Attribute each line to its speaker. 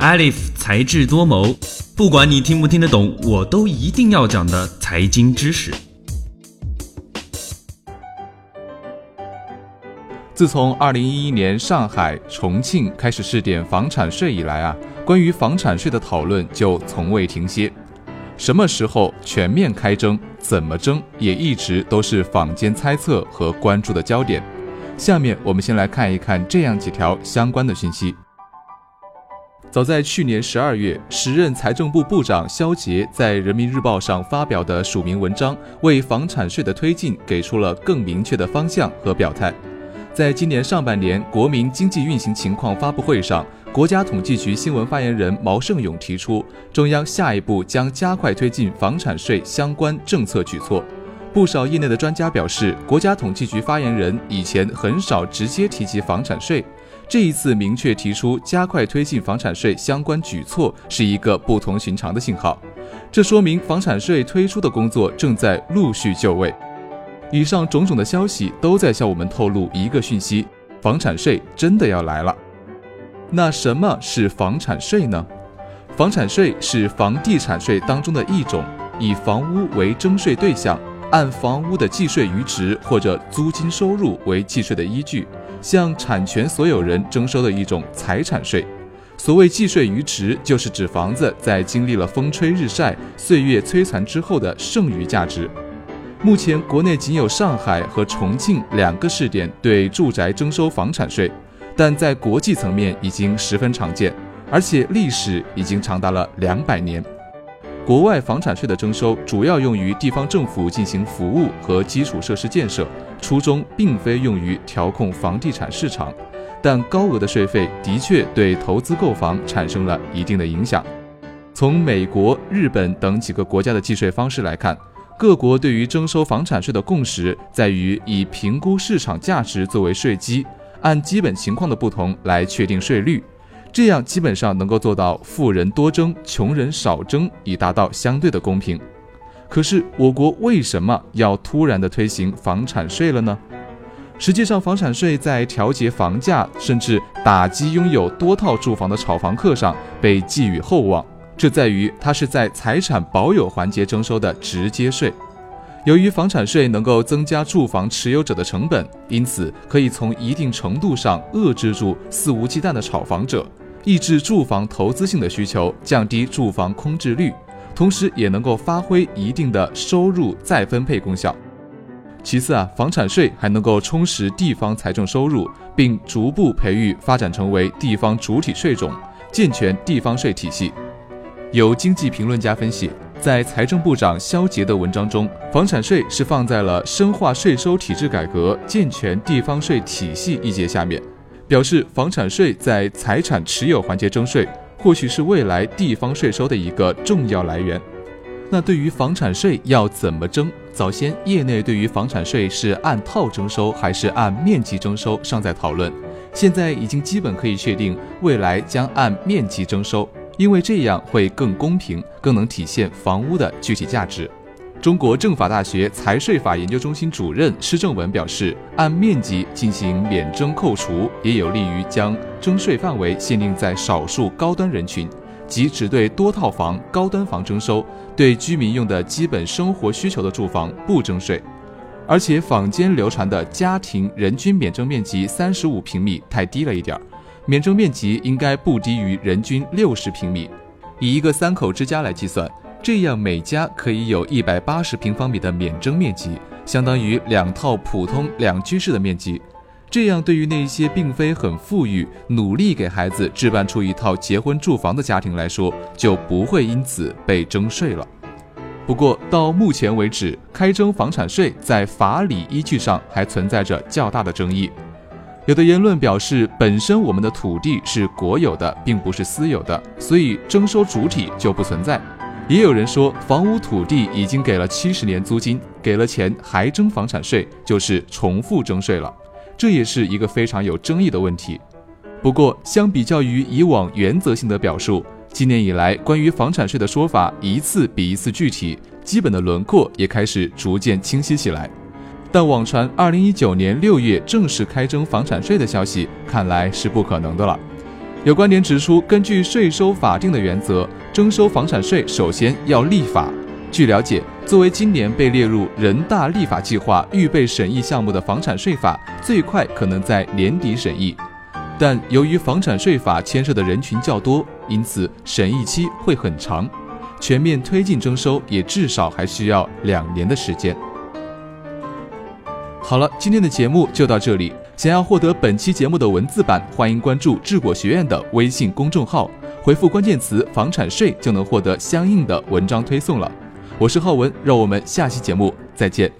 Speaker 1: Alif 才智多谋，不管你听不听得懂，我都一定要讲的财经知识。
Speaker 2: 自从二零一一年上海、重庆开始试点房产税以来啊，关于房产税的讨论就从未停歇。什么时候全面开征，怎么征，也一直都是坊间猜测和关注的焦点。下面我们先来看一看这样几条相关的信息。早在去年十二月，时任财政部部长肖捷在人民日报上发表的署名文章，为房产税的推进给出了更明确的方向和表态。在今年上半年国民经济运行情况发布会上，国家统计局新闻发言人毛盛勇提出，中央下一步将加快推进房产税相关政策举措。不少业内的专家表示，国家统计局发言人以前很少直接提及房产税，这一次明确提出加快推进房产税相关举措，是一个不同寻常的信号。这说明房产税推出的工作正在陆续就位。以上种种的消息都在向我们透露一个讯息：房产税真的要来了。那什么是房产税呢？房产税是房地产税当中的一种，以房屋为征税对象，按房屋的计税余值或者租金收入为计税的依据，向产权所有人征收的一种财产税。所谓计税余值，就是指房子在经历了风吹日晒、岁月摧残之后的剩余价值。目前，国内仅有上海和重庆两个试点对住宅征收房产税，但在国际层面已经十分常见，而且历史已经长达了两百年。国外房产税的征收主要用于地方政府进行服务和基础设施建设，初衷并非用于调控房地产市场，但高额的税费的确对投资购房产生了一定的影响。从美国、日本等几个国家的计税方式来看。各国对于征收房产税的共识在于以评估市场价值作为税基，按基本情况的不同来确定税率，这样基本上能够做到富人多征，穷人少征，以达到相对的公平。可是我国为什么要突然的推行房产税了呢？实际上，房产税在调节房价，甚至打击拥有多套住房的炒房客上被寄予厚望。这在于它是在财产保有环节征收的直接税。由于房产税能够增加住房持有者的成本，因此可以从一定程度上遏制住肆无忌惮的炒房者，抑制住房投资性的需求，降低住房空置率，同时也能够发挥一定的收入再分配功效。其次啊，房产税还能够充实地方财政收入，并逐步培育发展成为地方主体税种，健全地方税体系。有经济评论家分析，在财政部长肖捷的文章中，房产税是放在了深化税收体制改革、健全地方税体系一节下面，表示房产税在财产持有环节征税，或许是未来地方税收的一个重要来源。那对于房产税要怎么征？早先业内对于房产税是按套征收还是按面积征收尚在讨论，现在已经基本可以确定，未来将按面积征收。因为这样会更公平，更能体现房屋的具体价值。中国政法大学财税法研究中心主任施正文表示，按面积进行免征扣除，也有利于将征税范围限定在少数高端人群，即只对多套房、高端房征收，对居民用的基本生活需求的住房不征税。而且坊间流传的家庭人均免征面积三十五平米太低了一点儿。免征面积应该不低于人均六十平米，以一个三口之家来计算，这样每家可以有一百八十平方米的免征面积，相当于两套普通两居室的面积。这样对于那些并非很富裕、努力给孩子置办出一套结婚住房的家庭来说，就不会因此被征税了。不过到目前为止，开征房产税在法理依据上还存在着较大的争议。有的言论表示，本身我们的土地是国有的，并不是私有的，所以征收主体就不存在。也有人说，房屋土地已经给了七十年租金，给了钱还征房产税，就是重复征税了。这也是一个非常有争议的问题。不过，相比较于以往原则性的表述，今年以来关于房产税的说法一次比一次具体，基本的轮廓也开始逐渐清晰起来。但网传二零一九年六月正式开征房产税的消息，看来是不可能的了。有观点指出，根据税收法定的原则，征收房产税首先要立法。据了解，作为今年被列入人大立法计划预备审议项目的房产税法，最快可能在年底审议。但由于房产税法牵涉的人群较多，因此审议期会很长，全面推进征收也至少还需要两年的时间。好了，今天的节目就到这里。想要获得本期节目的文字版，欢迎关注智果学院的微信公众号，回复关键词“房产税”就能获得相应的文章推送了。我是浩文，让我们下期节目再见。